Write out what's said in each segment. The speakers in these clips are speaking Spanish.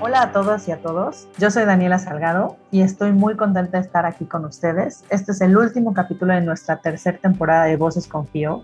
Hola a todas y a todos. Yo soy Daniela Salgado y estoy muy contenta de estar aquí con ustedes. Este es el último capítulo de nuestra tercera temporada de Voces Confío.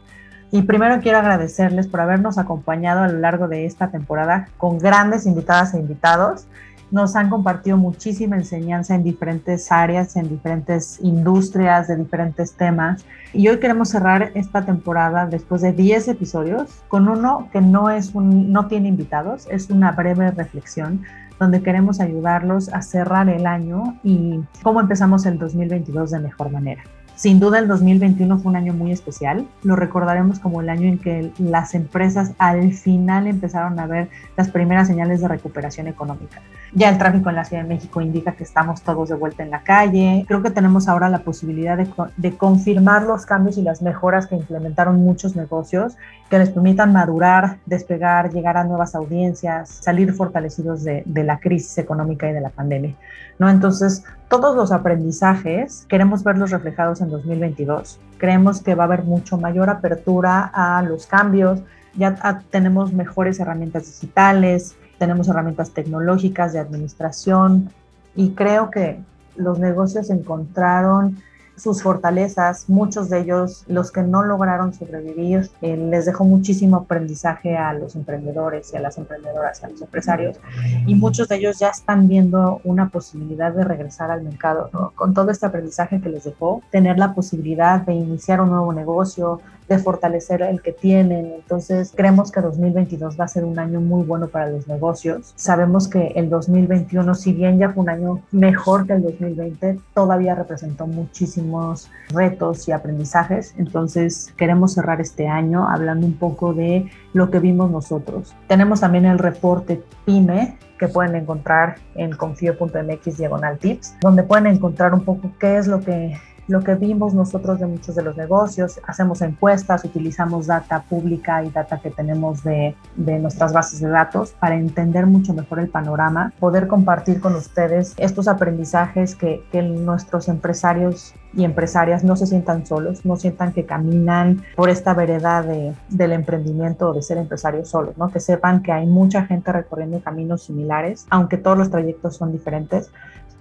Y primero quiero agradecerles por habernos acompañado a lo largo de esta temporada con grandes invitadas e invitados. Nos han compartido muchísima enseñanza en diferentes áreas, en diferentes industrias, de diferentes temas. Y hoy queremos cerrar esta temporada después de 10 episodios con uno que no, es un, no tiene invitados, es una breve reflexión donde queremos ayudarlos a cerrar el año y cómo empezamos el 2022 de mejor manera. Sin duda el 2021 fue un año muy especial. Lo recordaremos como el año en que las empresas al final empezaron a ver las primeras señales de recuperación económica. Ya el tráfico en la Ciudad de México indica que estamos todos de vuelta en la calle. Creo que tenemos ahora la posibilidad de, confirmar los cambios y las mejoras que implementaron muchos negocios que les permitan madurar, despegar, llegar a nuevas audiencias, salir fortalecidos de la crisis económica y de la pandemia. ¿No? Entonces, todos los aprendizajes queremos verlos reflejados en 2022. Creemos que va a haber mucho mayor apertura a los cambios, ya tenemos mejores herramientas digitales, tenemos herramientas tecnológicas de administración y creo que los negocios encontraron sus fortalezas, muchos de ellos, los que no lograron sobrevivir, eh, les dejó muchísimo aprendizaje a los emprendedores y a las emprendedoras, a los empresarios, y muchos de ellos ya están viendo una posibilidad de regresar al mercado, con todo este aprendizaje que les dejó, tener la posibilidad de iniciar un nuevo negocio, de fortalecer el que tienen. Entonces, creemos que 2022 va a ser un año muy bueno para los negocios. Sabemos que el 2021, si bien ya fue un año mejor que el 2020, todavía representó muchísimos retos y aprendizajes. Entonces, queremos cerrar este año hablando un poco de lo que vimos nosotros. Tenemos también el reporte PYME que pueden encontrar en confío.mx diagonal tips, donde pueden encontrar un poco qué es lo que lo que vimos nosotros de muchos de los negocios, hacemos encuestas, utilizamos data pública y data que tenemos de, nuestras bases de datos para entender mucho mejor el panorama, poder compartir con ustedes estos aprendizajes que, nuestros empresarios y empresarias no se sientan solos, no sientan que caminan por esta vereda de, del emprendimiento o de ser empresarios solos, ¿no? que sepan que hay mucha gente recorriendo caminos similares, aunque todos los trayectos son diferentes,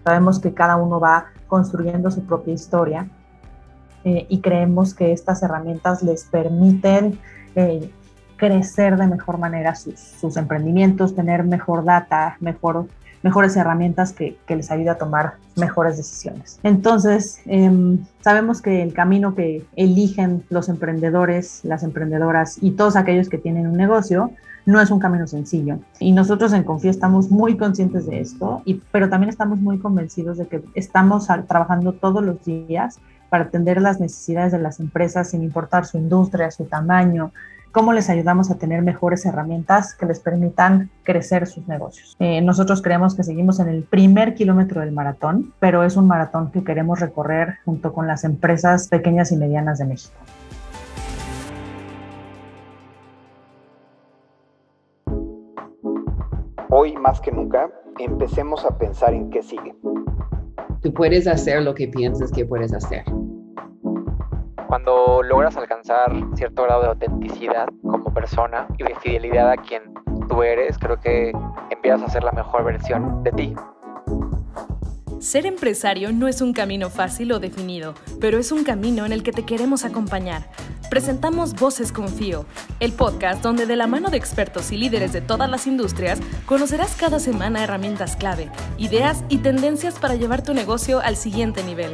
Sabemos que cada uno va construyendo su propia historia eh, y creemos que estas herramientas les permiten eh, crecer de mejor manera sus, sus, emprendimientos, tener mejor data, mejor, mejores herramientas que, que, les ayude a tomar mejores decisiones. Entonces, eh, sabemos que el camino que eligen los emprendedores, las emprendedoras y todos aquellos que tienen un negocio no es un camino sencillo. Y nosotros en Confía estamos muy conscientes de esto, pero también estamos muy convencidos de que estamos trabajando todos los días para atender las necesidades de las empresas sin importar su industria, su tamaño, cómo les ayudamos a tener mejores herramientas que les permitan crecer sus negocios. Eh, nosotros creemos que seguimos en el primer kilómetro del maratón, pero es un maratón que queremos recorrer junto con las empresas pequeñas y medianas de México. Hoy más que nunca, empecemos a pensar en qué sigue. Tú puedes hacer lo que piensas que puedes hacer. Cuando logras alcanzar cierto grado de autenticidad como persona y de fidelidad a quien tú eres, creo que empiezas a ser la mejor versión de ti. Ser empresario no es un camino fácil o definido, pero es un camino en el que te queremos acompañar. Presentamos Voces Confío, el podcast donde de la mano de expertos y líderes de todas las industrias conocerás cada semana herramientas clave, ideas y tendencias para llevar tu negocio al siguiente nivel.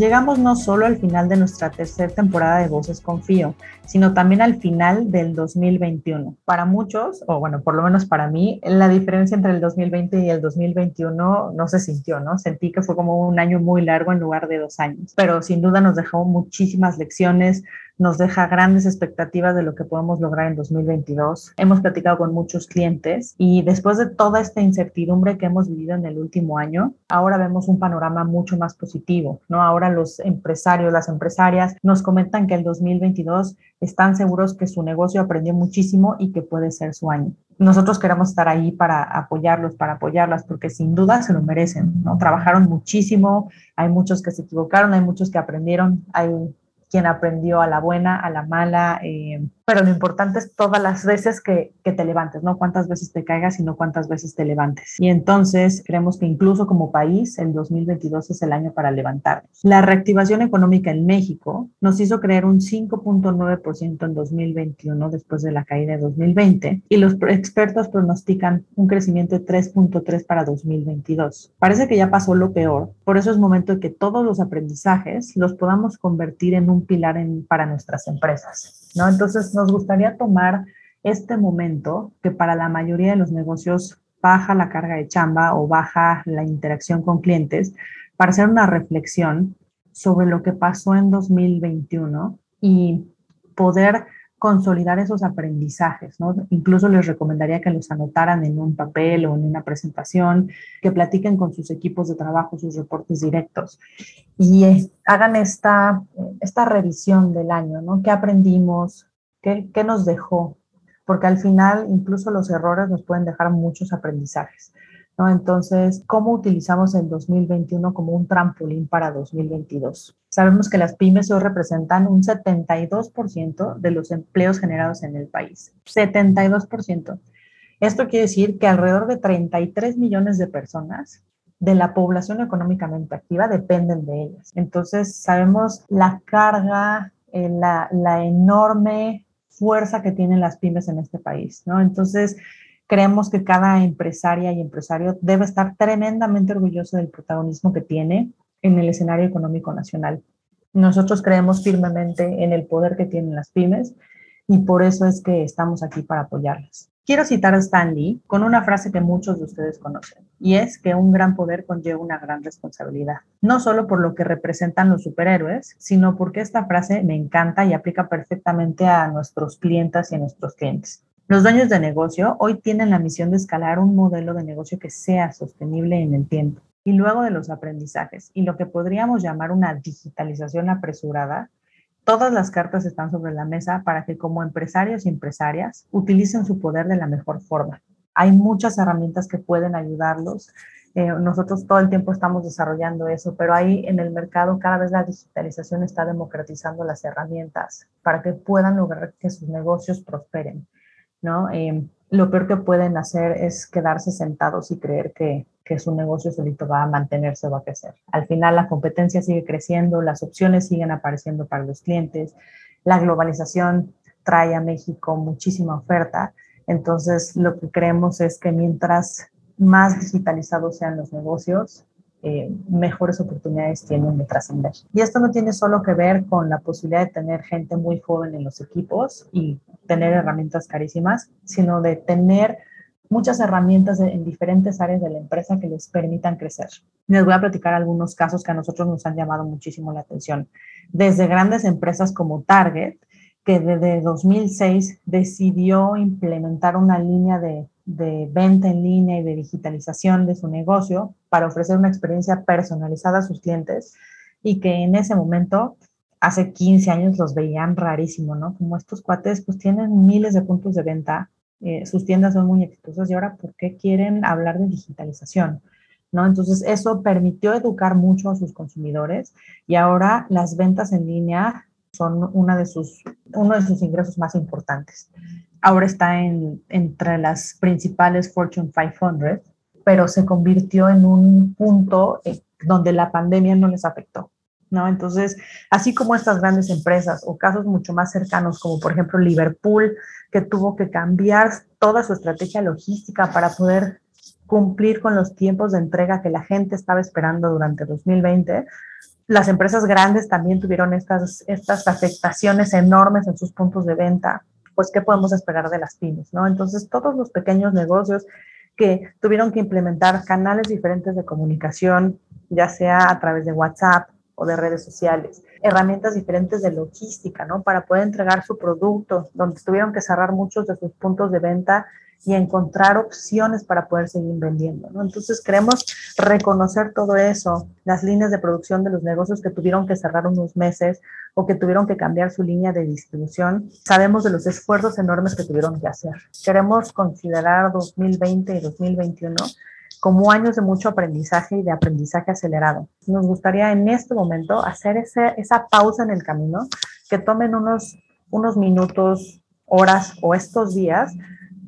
Llegamos no solo al final de nuestra tercera temporada de Voces Confío, sino también al final del 2021. Para muchos, o bueno, por lo menos para mí, la diferencia entre el 2020 y el 2021 no se sintió, ¿no? Sentí que fue como un año muy largo en lugar de dos años, pero sin duda nos dejó muchísimas lecciones, nos deja grandes expectativas de lo que podemos lograr en 2022. Hemos platicado con muchos clientes y después de toda esta incertidumbre que hemos vivido en el último año, ahora vemos un panorama mucho más positivo, ¿no? Ahora los empresarios, las empresarias nos comentan que el 2022 están seguros que su negocio aprendió muchísimo y que puede ser su año. Nosotros queremos estar ahí para apoyarlos, para apoyarlas, porque sin duda se lo merecen, ¿no? Trabajaron muchísimo, hay muchos que se equivocaron, hay muchos que aprendieron, hay quien aprendió a la buena, a la mala, eh, pero lo importante es todas las veces que, que, te levantes, no cuántas veces te caigas, sino cuántas veces te levantes. Y entonces creemos que incluso como país, el 2022 es el año para levantarnos. La reactivación económica en México nos hizo creer un 5.9% en 2021 después de la caída de 2020 y los expertos pronostican un crecimiento de 3.3 para 2022. Parece que ya pasó lo peor, por eso es momento de que todos los aprendizajes los podamos convertir en un pilar en, para nuestras empresas, ¿no? Entonces nos gustaría tomar este momento que para la mayoría de los negocios baja la carga de chamba o baja la interacción con clientes para hacer una reflexión sobre lo que pasó en 2021 y poder consolidar esos aprendizajes, ¿no? Incluso les recomendaría que los anotaran en un papel o en una presentación, que platiquen con sus equipos de trabajo, sus reportes directos y eh, hagan esta, esta revisión del año, ¿no? ¿Qué aprendimos? ¿Qué, ¿Qué nos dejó? Porque al final incluso los errores nos pueden dejar muchos aprendizajes. Entonces, ¿cómo utilizamos el 2021 como un trampolín para 2022? Sabemos que las pymes hoy representan un 72% de los empleos generados en el país. 72%. Esto quiere decir que alrededor de 33 millones de personas de la población económicamente activa dependen de ellas. Entonces, sabemos la carga, eh, la, la enorme fuerza que tienen las pymes en este país, ¿no? Entonces, Creemos que cada empresaria y empresario debe estar tremendamente orgulloso del protagonismo que tiene en el escenario económico nacional. Nosotros creemos firmemente en el poder que tienen las pymes y por eso es que estamos aquí para apoyarlas. Quiero citar a Stan Lee con una frase que muchos de ustedes conocen, y es que un gran poder conlleva una gran responsabilidad, no solo por lo que representan los superhéroes, sino porque esta frase me encanta y aplica perfectamente a nuestros clientes y a nuestros clientes. Los dueños de negocio hoy tienen la misión de escalar un modelo de negocio que sea sostenible en el tiempo. Y luego de los aprendizajes y lo que podríamos llamar una digitalización apresurada, todas las cartas están sobre la mesa para que como empresarios y empresarias utilicen su poder de la mejor forma. Hay muchas herramientas que pueden ayudarlos. Eh, nosotros todo el tiempo estamos desarrollando eso, pero ahí en el mercado cada vez la digitalización está democratizando las herramientas para que puedan lograr que sus negocios prosperen. Em, lo peor que pueden hacer es quedarse sentados y creer que, que, su negocio solito va a mantenerse o va a crecer. Al final la competencia sigue creciendo, las opciones siguen apareciendo para los clientes, la globalización trae a México muchísima oferta, entonces lo que creemos es que mientras más digitalizados sean los negocios, eh, mejores oportunidades tienen de trascender. Y esto no tiene solo que ver con la posibilidad de tener gente muy joven en los equipos y tener herramientas carísimas, sino de tener muchas herramientas en diferentes áreas de la empresa que les permitan crecer. Les voy a platicar algunos casos que a nosotros nos han llamado muchísimo la atención. Desde grandes empresas como Target, que desde 2006 decidió implementar una línea de de venta en línea y de digitalización de su negocio para ofrecer una experiencia personalizada a sus clientes y que en ese momento, hace 15 años, los veían rarísimo, ¿no? Como estos cuates pues tienen miles de puntos de venta, eh, sus tiendas son muy exitosas y ahora, ¿por qué quieren hablar de digitalización? ¿No? Entonces, eso permitió educar mucho a sus consumidores y ahora las ventas en línea son una de sus, uno de sus ingresos más importantes ahora está en, entre las principales Fortune 500, pero se convirtió en un punto eh, donde la pandemia no les afectó. ¿no? Entonces, así como estas grandes empresas o casos mucho más cercanos, como por ejemplo Liverpool, que tuvo que cambiar toda su estrategia logística para poder cumplir con los tiempos de entrega que la gente estaba esperando durante 2020, las empresas grandes también tuvieron estas, estas afectaciones enormes en sus puntos de venta pues qué podemos esperar de las pymes, ¿no? Entonces, todos los pequeños negocios que tuvieron que implementar canales diferentes de comunicación, ya sea a través de WhatsApp o de redes sociales, herramientas diferentes de logística, ¿no? Para poder entregar su producto, donde tuvieron que cerrar muchos de sus puntos de venta y encontrar opciones para poder seguir vendiendo. Entonces queremos reconocer todo eso, las líneas de producción de los negocios que tuvieron que cerrar unos meses o que tuvieron que cambiar su línea de distribución. Sabemos de los esfuerzos enormes que tuvieron que hacer. Queremos considerar 2020 y 2021 como años de mucho aprendizaje y de aprendizaje acelerado. Nos gustaría en este momento hacer esa pausa en el camino, que tomen unos, unos minutos horas o estos días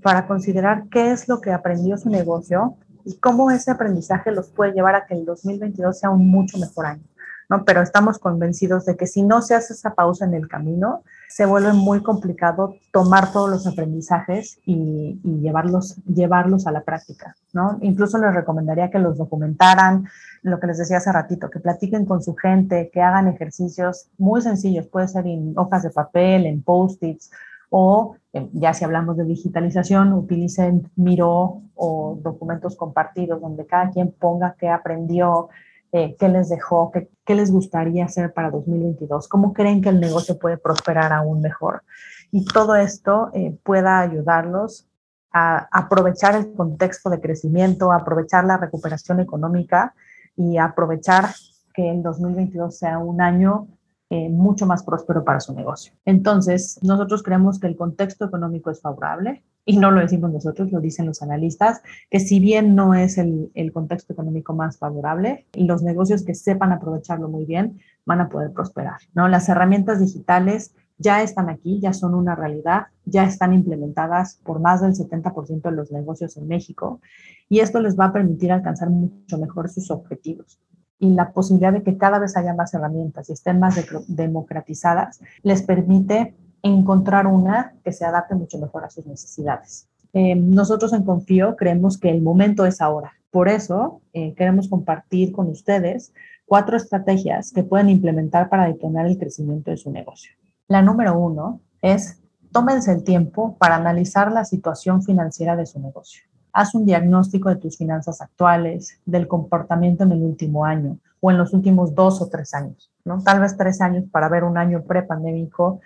para considerar qué es lo que aprendió su negocio y cómo ese aprendizaje los puede llevar a que el 2022 sea un mucho mejor año. ¿no? Pero estamos convencidos de que si no se hace esa pausa en el camino, se vuelve muy complicado tomar todos los aprendizajes y, llevarlos, llevarlos a la práctica, ¿no? Incluso les recomendaría que los documentaran, lo que les decía hace ratito, que platiquen con su gente, que hagan ejercicios muy sencillos, puede ser en hojas de papel, en post-its, o eh, ya si hablamos de digitalización, utilicen Miro o documentos compartidos donde cada quien ponga qué aprendió, eh, qué les dejó, qué, qué, les gustaría hacer para 2022, cómo creen que el negocio puede prosperar aún mejor. Y todo esto eh, pueda ayudarlos a aprovechar el contexto de crecimiento, a aprovechar la recuperación económica y aprovechar que el 2022 sea un año eh, mucho más próspero para su negocio. Entonces, nosotros creemos que el contexto económico es favorable, y no lo decimos nosotros, lo dicen los analistas, que si bien no es el, el, contexto económico más favorable, los negocios que sepan aprovecharlo muy bien van a poder prosperar. ¿no? Las herramientas digitales ya están aquí, ya son una realidad, ya están implementadas por más del 70% de los negocios en México y esto les va a permitir alcanzar mucho mejor sus objetivos. Y la posibilidad de que cada vez haya más herramientas y estén más democratizadas les permite encontrar una que se adapte mucho mejor a sus necesidades. Eh, nosotros en Confío creemos que el momento es ahora. Por eso eh, queremos compartir con ustedes cuatro estrategias que pueden implementar para detonar el crecimiento de su negocio. La número uno es tómense el tiempo para analizar la situación financiera de su negocio. Haz un diagnóstico de tus finanzas actuales, del comportamiento en el último año o en los últimos dos o tres años, ¿no? Tal vez tres años para ver un año prepandémico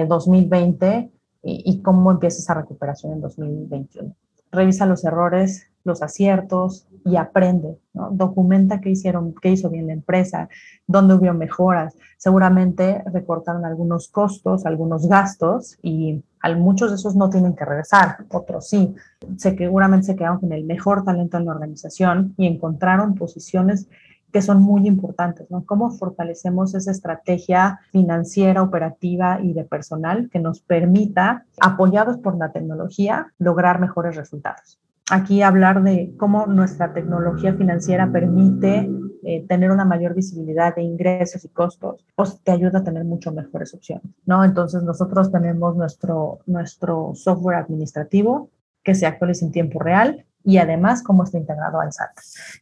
2020 eh, y, cómo empieza esa recuperación en 2021. Revisa los errores, los aciertos y aprende, Documenta qué hicieron, qué hizo bien la empresa, dónde hubo mejoras. Seguramente recortaron algunos costos, algunos gastos y muchos de esos no tienen que regresar, otros sí. Seguramente se quedaron con el mejor talento en la organización y encontraron posiciones que son muy importantes, ¿no? Cómo fortalecemos esa estrategia financiera, operativa y de personal que nos permita, apoyados por la tecnología, lograr mejores resultados. Aquí hablar de cómo nuestra tecnología financiera permite eh, tener una mayor visibilidad de ingresos y costos, pues te ayuda a tener mucho mejores opciones, ¿no? Entonces nosotros tenemos nuestro, nuestro software administrativo que se actualiza en tiempo real y además cómo está integrado al SAT.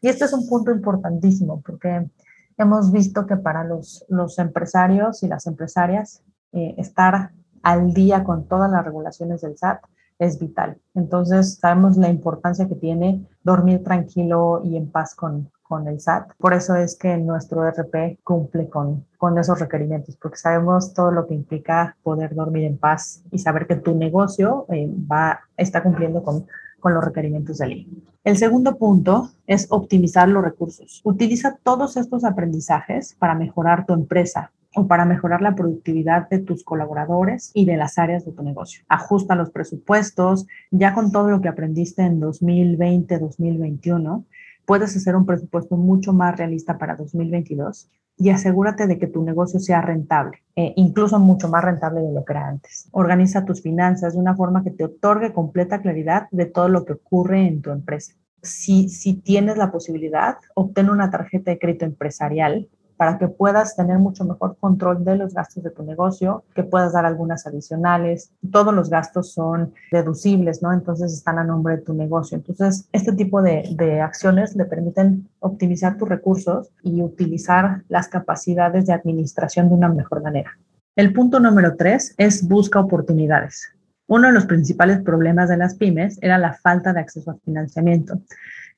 Y este es un punto importantísimo porque hemos visto que para los, los empresarios y las empresarias eh, estar al día con todas las regulaciones del SAT es vital. Entonces sabemos la importancia que tiene dormir tranquilo y en paz con, con el SAT. Por eso es que nuestro RP cumple con, con esos requerimientos, porque sabemos todo lo que implica poder dormir en paz y saber que tu negocio eh, va, está cumpliendo con con los requerimientos de ley. El segundo punto es optimizar los recursos. Utiliza todos estos aprendizajes para mejorar tu empresa o para mejorar la productividad de tus colaboradores y de las áreas de tu negocio. Ajusta los presupuestos, ya con todo lo que aprendiste en 2020, 2021, puedes hacer un presupuesto mucho más realista para 2022 y asegúrate de que tu negocio sea rentable, eh, incluso mucho más rentable de lo que era antes. Organiza tus finanzas de una forma que te otorgue completa claridad de todo lo que ocurre en tu empresa. Si, si tienes la posibilidad, obtén una tarjeta de crédito empresarial para que puedas tener mucho mejor control de los gastos de tu negocio, que puedas dar algunas adicionales. Todos los gastos son deducibles, ¿no? Entonces están a nombre de tu negocio. Entonces, este tipo de, de acciones le permiten optimizar tus recursos y utilizar las capacidades de administración de una mejor manera. El punto número tres es busca oportunidades. Uno de los principales problemas de las pymes era la falta de acceso al financiamiento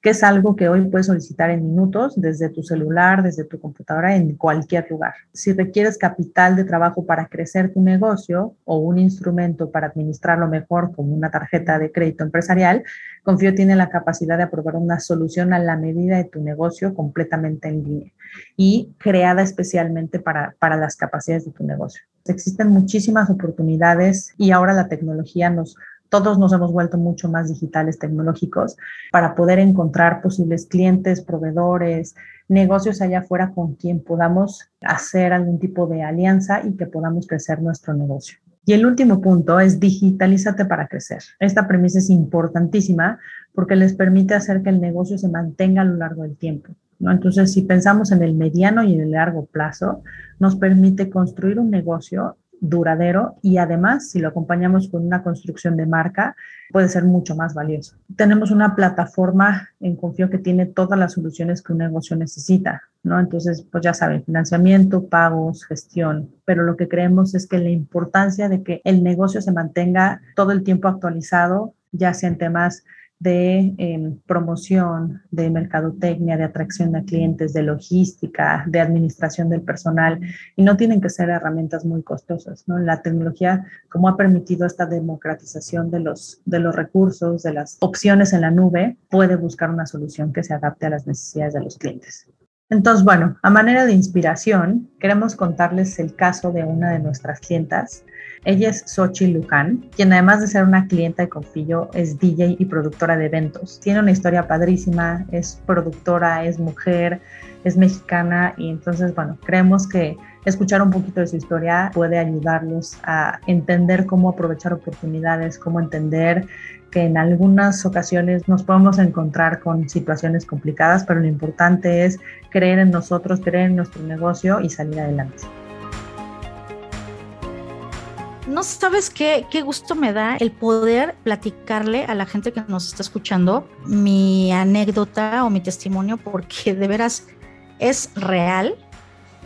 que es algo que hoy puedes solicitar en minutos desde tu celular, desde tu computadora, en cualquier lugar. Si requieres capital de trabajo para crecer tu negocio o un instrumento para administrarlo mejor como una tarjeta de crédito empresarial, Confío tiene la capacidad de aprobar una solución a la medida de tu negocio completamente en línea y creada especialmente para, para las capacidades de tu negocio. Existen muchísimas oportunidades y ahora la tecnología nos todos nos hemos vuelto mucho más digitales, tecnológicos, para poder encontrar posibles clientes, proveedores, negocios allá afuera con quien podamos hacer algún tipo de alianza y que podamos crecer nuestro negocio. Y el último punto es digitalízate para crecer. Esta premisa es importantísima porque les permite hacer que el negocio se mantenga a lo largo del tiempo. Entonces, si pensamos en el mediano y en el largo plazo, nos permite construir un negocio duradero y además, si lo acompañamos con una construcción de marca, puede ser mucho más valioso. Tenemos una plataforma en Confío que tiene todas las soluciones que un negocio necesita, ¿no? Entonces, pues ya saben, financiamiento, pagos, gestión, pero lo que creemos es que la importancia de que el negocio se mantenga todo el tiempo actualizado, ya sea en temas de em, promoción, de mercadotecnia, de atracción de clientes, de logística, de administración del personal, y no tienen que ser herramientas muy costosas. ¿no? La tecnología, como ha permitido esta democratización de los, de los recursos, de las opciones en la nube, puede buscar una solución que se adapte a las necesidades de los clientes. Entonces, bueno, a manera de inspiración, queremos contarles el caso de una de nuestras clientas, ella es Sochi Luján, quien además de ser una clienta de Confillo, es DJ y productora de eventos. Tiene una historia padrísima, es productora, es mujer, es mexicana y entonces, bueno, creemos que escuchar un poquito de su historia puede ayudarlos a entender cómo aprovechar oportunidades, cómo entender que en algunas ocasiones nos podemos encontrar con situaciones complicadas, pero lo importante es creer en nosotros, creer en nuestro negocio y salir adelante. No sabes qué, qué gusto me da el poder platicarle a la gente que nos está escuchando mi anécdota o mi testimonio, porque de veras es real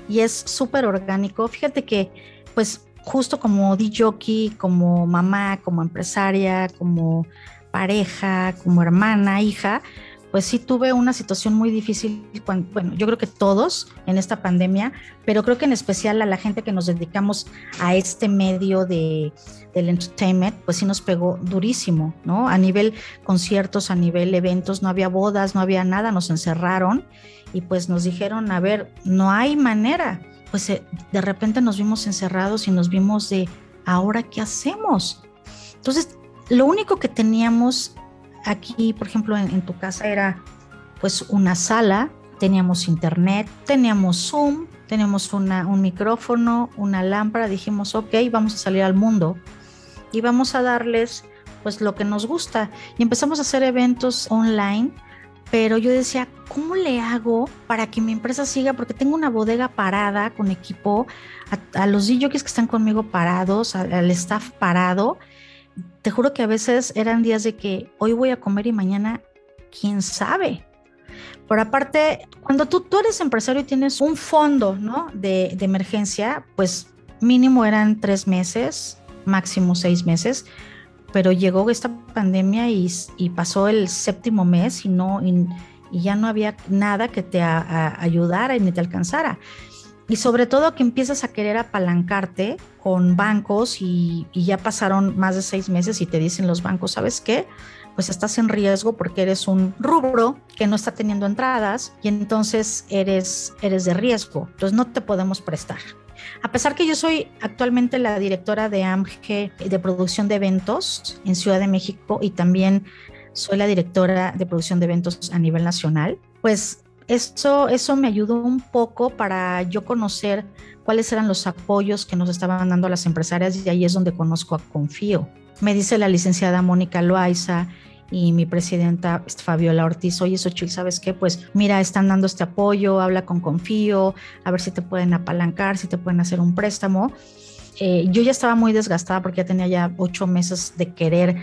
y es súper orgánico. Fíjate que, pues, justo como DJ, como mamá, como empresaria, como pareja, como hermana, hija, pues sí tuve una situación muy difícil, bueno, yo creo que todos en esta pandemia, pero creo que en especial a la gente que nos dedicamos a este medio de, del entertainment, pues sí nos pegó durísimo, ¿no? A nivel conciertos, a nivel eventos, no había bodas, no había nada, nos encerraron y pues nos dijeron, a ver, no hay manera. Pues eh, de repente nos vimos encerrados y nos vimos de, ¿ahora qué hacemos? Entonces, lo único que teníamos Aquí, por ejemplo, en, tu casa era pues una sala, teníamos internet, teníamos Zoom, teníamos un micrófono, una lámpara, dijimos, ok, vamos a salir al mundo y vamos a darles pues lo que nos gusta. Y empezamos a hacer eventos online, pero yo decía, ¿cómo le hago para que mi empresa siga? Porque tengo una bodega parada con equipo, a, los DJs que están conmigo parados, al staff parado, te juro que a veces eran días de que hoy voy a comer y mañana, quién sabe. Por aparte, cuando tú, tú eres empresario y tienes un fondo ¿no? de, de emergencia, pues mínimo eran tres meses, máximo seis meses, pero llegó esta pandemia y, pasó el séptimo mes y, no, y, ya no había nada que te ayudara y ni te alcanzara y sobre todo que empiezas a querer apalancarte con bancos y, ya pasaron más de seis meses y te dicen los bancos, ¿sabes qué? Pues estás en riesgo porque eres un rubro que no está teniendo entradas y entonces eres, eres de riesgo. Entonces no te podemos prestar. A pesar que yo soy actualmente la directora de AMG de producción de eventos en Ciudad de México y también soy la directora de producción de eventos a nivel nacional, pues eso, eso me ayudó un poco para yo conocer cuáles eran los apoyos que nos estaban dando las empresarias y ahí es donde conozco a Confío. Me dice la licenciada Mónica Loaiza y mi presidenta Fabiola Ortiz, oye Xochitl, ¿sabes qué? Pues mira, están dando este apoyo, habla con Confío, a ver si te pueden apalancar, si te pueden hacer un préstamo. Eh, yo ya estaba muy desgastada porque ya tenía ya ocho meses de querer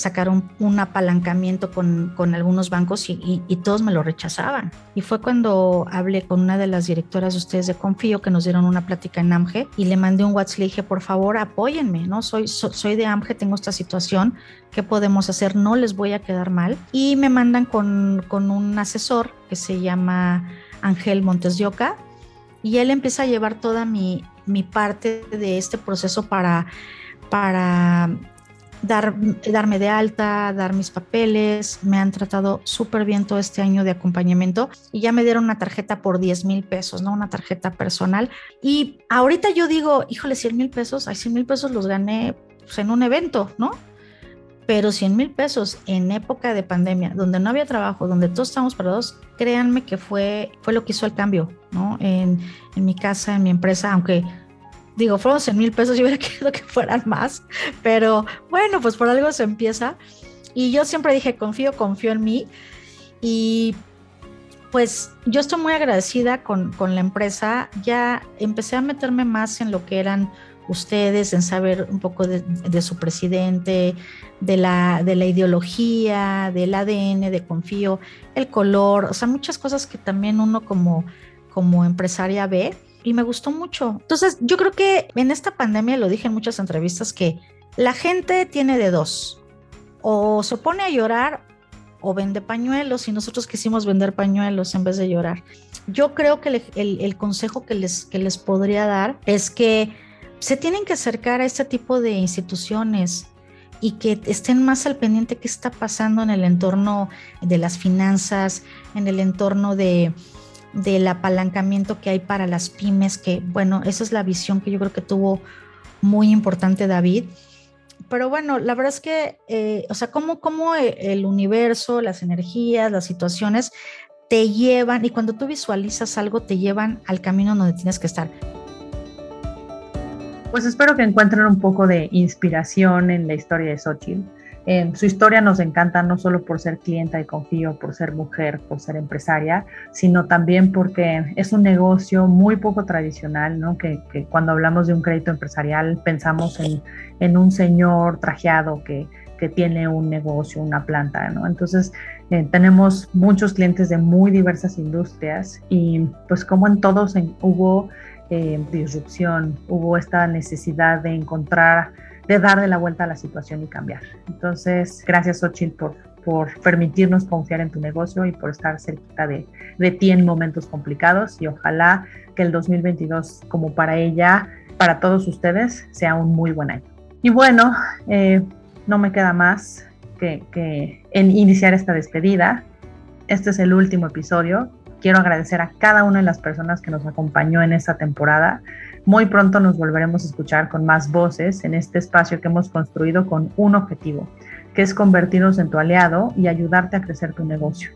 sacar un, apalancamiento con, algunos bancos y, todos me lo rechazaban. Y fue cuando hablé con una de las directoras de ustedes de Confío que nos dieron una plática en AMGE y le mandé un WhatsApp, le dije, por favor, apóyenme, ¿no? Soy, soy de AMGE, tengo esta situación, ¿qué podemos hacer? No les voy a quedar mal. Y me mandan con, con un asesor que se llama Ángel Montes de Oca y él empieza a llevar toda mi, mi parte de este proceso para, para dar, darme de alta, dar mis papeles. Me han tratado súper bien todo este año de acompañamiento y ya me dieron una tarjeta por 10 mil pesos, ¿no? Una tarjeta personal. Y ahorita yo digo, híjole, 100 mil pesos, ay, 100 mil pesos los gané pues, en un evento, ¿no? Pero 100 mil pesos en época de pandemia, donde no había trabajo, donde todos estábamos parados, créanme que fue, fue lo que hizo el cambio, ¿no? En, en mi casa, en mi empresa, aunque Digo, fueron 100 mil pesos, yo hubiera querido que fueran más, pero bueno, pues por algo se empieza. Y yo siempre dije, confío, confío en mí. Y pues yo estoy muy agradecida con, con, la empresa. Ya empecé a meterme más en lo que eran ustedes, en saber un poco de, de su presidente, de la, de la ideología, del ADN, de confío, el color, o sea, muchas cosas que también uno como, como empresaria ve y me gustó mucho. Entonces, yo creo que en esta pandemia, lo dije en muchas entrevistas, que la gente tiene de dos, o se pone a llorar o vende pañuelos y nosotros quisimos vender pañuelos en vez de llorar. Yo creo que el, consejo que les, que les podría dar es que se tienen que acercar a este tipo de instituciones y que estén más al pendiente qué está pasando en el entorno de las finanzas, en el entorno de, del apalancamiento que hay para las pymes, que bueno, esa es la visión que yo creo que tuvo muy importante David. Pero bueno, la verdad es que, eh, o sea, cómo, cómo el universo, las energías, las situaciones te llevan y cuando tú visualizas algo te llevan al camino donde tienes que estar. Pues espero que encuentren un poco de inspiración en la historia de Xochitl su historia nos encanta no solo por ser clienta y confío, por ser mujer, por ser empresaria, sino también porque es un negocio muy poco tradicional, ¿no? que, cuando hablamos de un crédito empresarial pensamos en, en un señor trajeado que, que, tiene un negocio, una planta. ¿no? Entonces eh, tenemos muchos clientes de muy diversas industrias y pues como en todos hubo eh, disrupción, hubo esta necesidad de encontrar de darle la vuelta a la situación y cambiar. Entonces, gracias Ochil por, por permitirnos confiar en tu negocio y por estar cerquita de, de ti en momentos complicados y ojalá que el 2022 como para ella, para todos ustedes, sea un muy buen año. Y bueno, eh, no me queda más que, que en iniciar esta despedida. Este es el último episodio. Quiero agradecer a cada una de las personas que nos acompañó en esta temporada. Muy pronto nos volveremos a escuchar con más voces en este espacio que hemos construido con un objetivo, que es convertirnos en tu aliado y ayudarte a crecer tu negocio.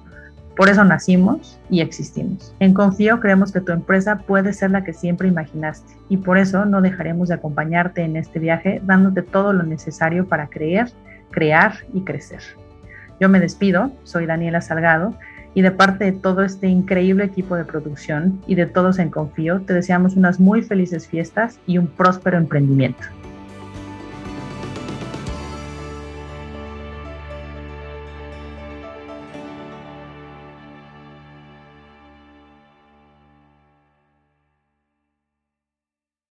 Por eso nacimos y existimos. En Confío creemos que tu empresa puede ser la que siempre imaginaste y por eso no dejaremos de acompañarte en este viaje dándote todo lo necesario para creer, crear y crecer. Yo me despido, soy Daniela Salgado y de parte de todo este increíble equipo de producción y de todos en Confío, te deseamos unas muy felices fiestas y un próspero emprendimiento.